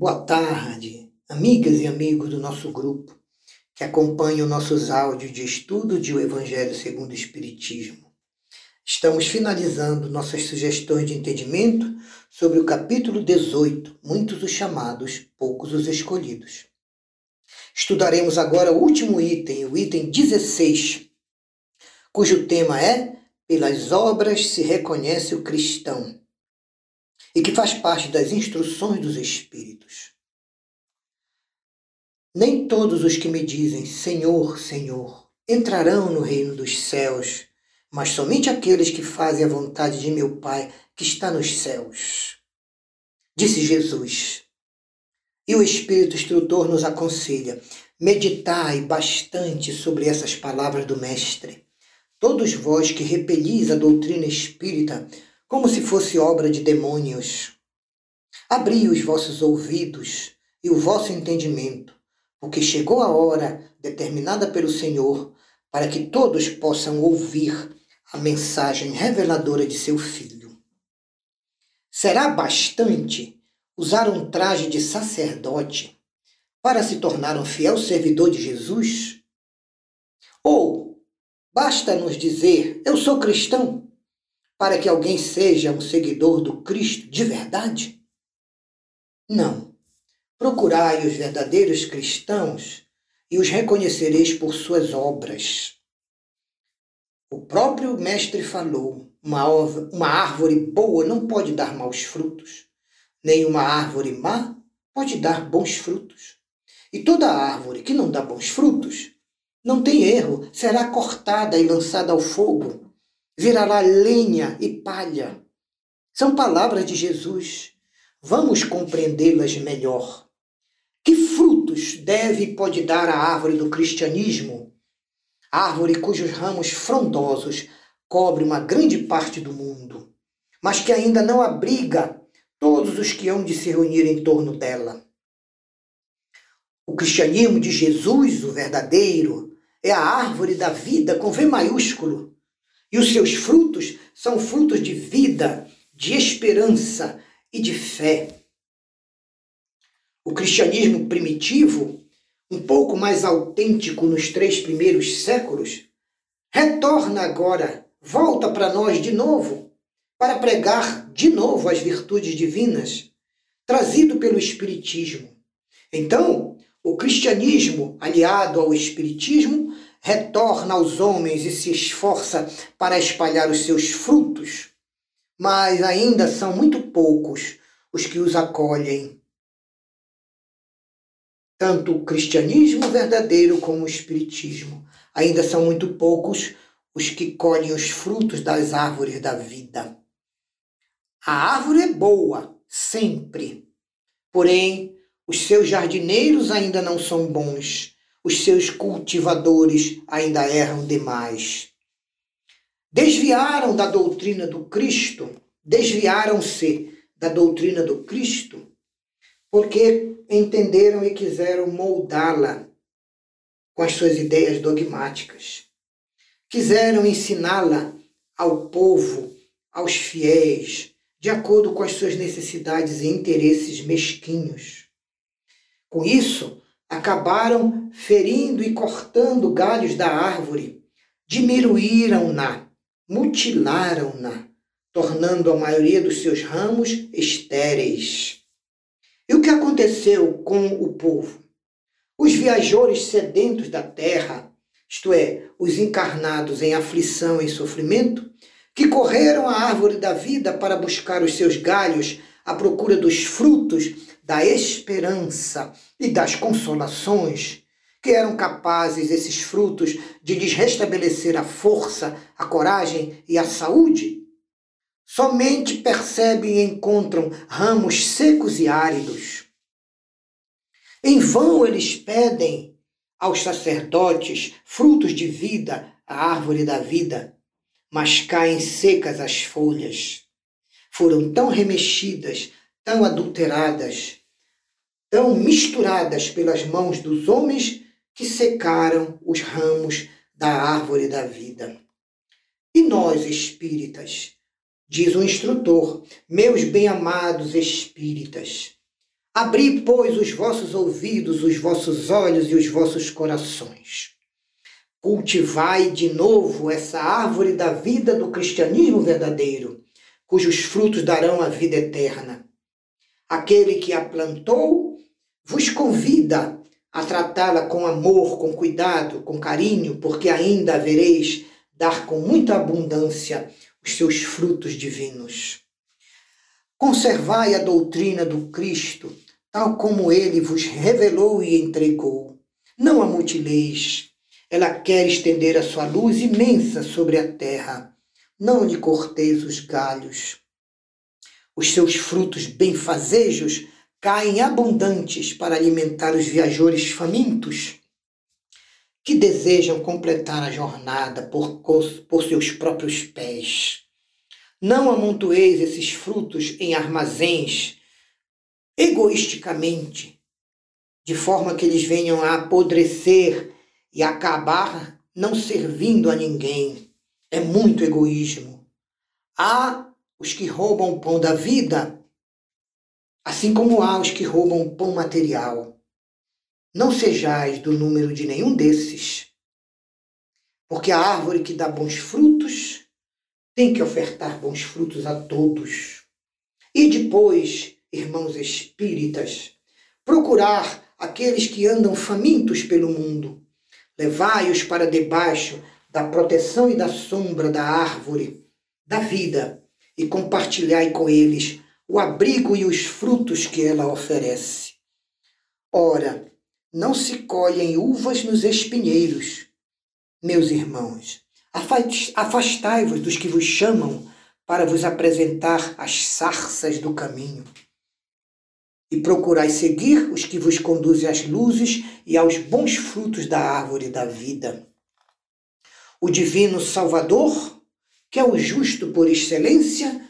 Boa tarde, amigas e amigos do nosso grupo que acompanham nossos áudios de estudo de o Evangelho segundo o Espiritismo. Estamos finalizando nossas sugestões de entendimento sobre o capítulo 18, Muitos os chamados, poucos os escolhidos. Estudaremos agora o último item, o item 16, cujo tema é Pelas obras se reconhece o cristão e que faz parte das instruções dos Espíritos. Nem todos os que me dizem Senhor, Senhor entrarão no reino dos céus, mas somente aqueles que fazem a vontade de meu Pai que está nos céus. Disse Jesus. E o Espírito Instrutor nos aconselha: meditai bastante sobre essas palavras do Mestre. Todos vós que repelis a doutrina espírita, como se fosse obra de demônios. Abri os vossos ouvidos e o vosso entendimento, porque chegou a hora determinada pelo Senhor para que todos possam ouvir a mensagem reveladora de seu Filho. Será bastante usar um traje de sacerdote para se tornar um fiel servidor de Jesus? Ou basta nos dizer, eu sou cristão? Para que alguém seja um seguidor do Cristo de verdade? Não. Procurai os verdadeiros cristãos e os reconhecereis por suas obras. O próprio Mestre falou: uma, uma árvore boa não pode dar maus frutos, nem uma árvore má pode dar bons frutos. E toda árvore que não dá bons frutos, não tem erro, será cortada e lançada ao fogo virará lenha e palha. São palavras de Jesus. Vamos compreendê-las melhor. Que frutos deve e pode dar a árvore do cristianismo? Árvore cujos ramos frondosos cobrem uma grande parte do mundo, mas que ainda não abriga todos os que hão de se reunir em torno dela. O cristianismo de Jesus, o verdadeiro, é a árvore da vida com V maiúsculo, e os seus frutos são frutos de vida, de esperança e de fé. O cristianismo primitivo, um pouco mais autêntico nos três primeiros séculos, retorna agora, volta para nós de novo, para pregar de novo as virtudes divinas, trazido pelo Espiritismo. Então, o cristianismo, aliado ao Espiritismo, retorna aos homens e se esforça para espalhar os seus frutos, mas ainda são muito poucos os que os acolhem. Tanto o cristianismo verdadeiro como o espiritismo. Ainda são muito poucos os que colhem os frutos das árvores da vida. A árvore é boa, sempre. Porém, os seus jardineiros ainda não são bons os seus cultivadores ainda erram demais. Desviaram da doutrina do Cristo, desviaram-se da doutrina do Cristo, porque entenderam e quiseram moldá-la com as suas ideias dogmáticas. Quiseram ensiná-la ao povo, aos fiéis, de acordo com as suas necessidades e interesses mesquinhos. Com isso, acabaram ferindo e cortando galhos da árvore, diminuíram-na, mutilaram-na, tornando a maioria dos seus ramos estéreis. E o que aconteceu com o povo? Os viajores sedentos da terra, isto é, os encarnados em aflição e sofrimento, que correram à árvore da vida para buscar os seus galhos à procura dos frutos da esperança e das consolações, que eram capazes esses frutos de lhes restabelecer a força, a coragem e a saúde, somente percebem e encontram ramos secos e áridos. Em vão eles pedem aos sacerdotes frutos de vida, a árvore da vida, mas caem secas as folhas. Foram tão remexidas, tão adulteradas, tão misturadas pelas mãos dos homens que secaram os ramos da árvore da vida. E nós, espíritas, diz o instrutor, meus bem-amados espíritas, Abri, pois, os vossos ouvidos, os vossos olhos e os vossos corações. Cultivai de novo essa árvore da vida do cristianismo verdadeiro, cujos frutos darão a vida eterna. Aquele que a plantou vos convida a tratá-la com amor, com cuidado, com carinho, porque ainda havereis dar com muita abundância os seus frutos divinos. Conservai a doutrina do Cristo, tal como ele vos revelou e entregou. Não a mutileis. Ela quer estender a sua luz imensa sobre a terra. Não lhe corteis os galhos. Os seus frutos benfazejos caem abundantes para alimentar os viajores famintos que desejam completar a jornada por, por seus próprios pés. Não amontoeis esses frutos em armazéns egoisticamente, de forma que eles venham a apodrecer e acabar não servindo a ninguém. É muito egoísmo. Há os que roubam o pão da vida assim como há os que roubam o pão material. Não sejais do número de nenhum desses, porque a árvore que dá bons frutos tem que ofertar bons frutos a todos. E depois, irmãos espíritas, procurar aqueles que andam famintos pelo mundo, levai-os para debaixo da proteção e da sombra da árvore da vida e compartilhai com eles o abrigo e os frutos que ela oferece. Ora, não se colhem uvas nos espinheiros. Meus irmãos, afastai-vos dos que vos chamam para vos apresentar as sarças do caminho. E procurai seguir os que vos conduzem às luzes e aos bons frutos da árvore da vida. O divino Salvador, que é o justo por excelência,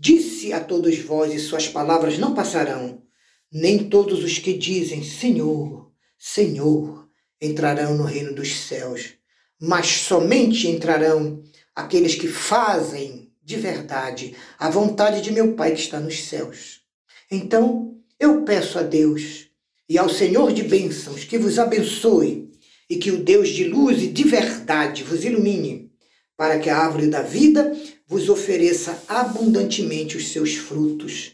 Disse a todos vós, e suas palavras não passarão. Nem todos os que dizem Senhor, Senhor, entrarão no reino dos céus, mas somente entrarão aqueles que fazem de verdade a vontade de meu Pai que está nos céus. Então, eu peço a Deus e ao Senhor de bênçãos que vos abençoe e que o Deus de luz e de verdade vos ilumine, para que a árvore da vida vos ofereça abundantemente os seus frutos.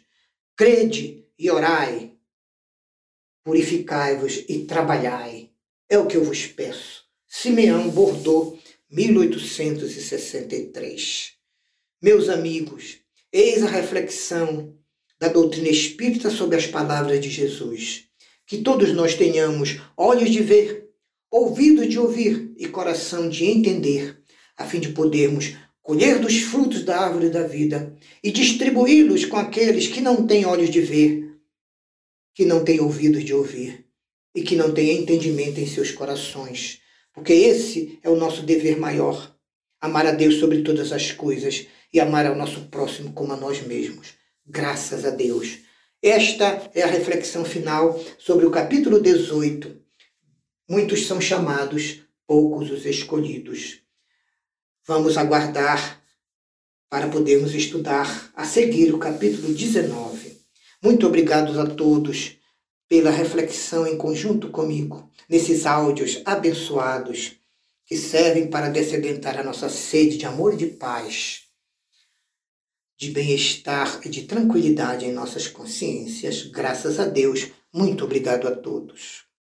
Crede e orai, purificai-vos e trabalhai. É o que eu vos peço. Simeão Bordeaux, 1863. Meus amigos, eis a reflexão da doutrina espírita sobre as palavras de Jesus. Que todos nós tenhamos olhos de ver, ouvidos de ouvir e coração de entender, a fim de podermos colher dos frutos da árvore da vida e distribuí-los com aqueles que não têm olhos de ver, que não têm ouvidos de ouvir e que não têm entendimento em seus corações. Porque esse é o nosso dever maior: amar a Deus sobre todas as coisas e amar ao nosso próximo como a nós mesmos. Graças a Deus. Esta é a reflexão final sobre o capítulo 18. Muitos são chamados, poucos os escolhidos. Vamos aguardar para podermos estudar a seguir o capítulo 19. Muito obrigado a todos pela reflexão em conjunto comigo nesses áudios abençoados que servem para descedentar a nossa sede de amor e de paz, de bem-estar e de tranquilidade em nossas consciências. Graças a Deus. Muito obrigado a todos.